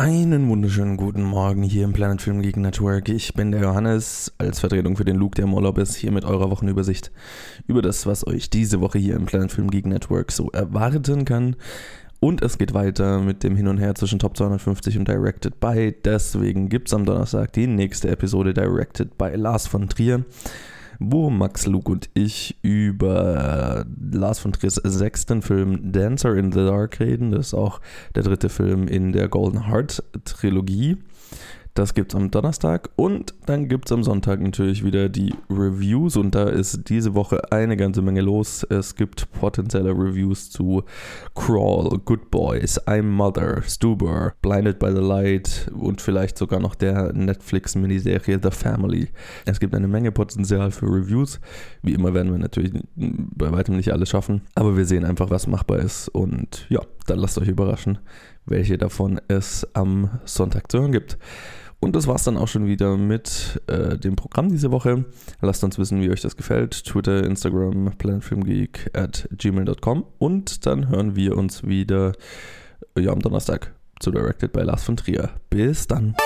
Einen wunderschönen guten Morgen hier im Planet Film Geek Network. Ich bin der Johannes, als Vertretung für den Luke, der im Urlaub ist, hier mit eurer Wochenübersicht über das, was euch diese Woche hier im Planet Film Geek Network so erwarten kann. Und es geht weiter mit dem Hin und Her zwischen Top 250 und Directed by. Deswegen gibt es am Donnerstag die nächste Episode Directed by Lars von Trier wo Max, Luke und ich über Lars von Triers sechsten Film Dancer in the Dark reden. Das ist auch der dritte Film in der Golden Heart Trilogie. Das gibt es am Donnerstag und dann gibt es am Sonntag natürlich wieder die Reviews und da ist diese Woche eine ganze Menge los. Es gibt potenzielle Reviews zu Crawl, Good Boys, I'm Mother, Stuber, Blinded by the Light und vielleicht sogar noch der Netflix-Miniserie The Family. Es gibt eine Menge Potenzial für Reviews. Wie immer werden wir natürlich bei weitem nicht alles schaffen, aber wir sehen einfach, was machbar ist und ja, dann lasst euch überraschen, welche davon es am Sonntag zu hören gibt. Und das war's dann auch schon wieder mit äh, dem Programm diese Woche. Lasst uns wissen, wie euch das gefällt. Twitter, Instagram, planetfilmgeek at gmail.com. Und dann hören wir uns wieder ja, am Donnerstag zu Directed by Lars von Trier. Bis dann.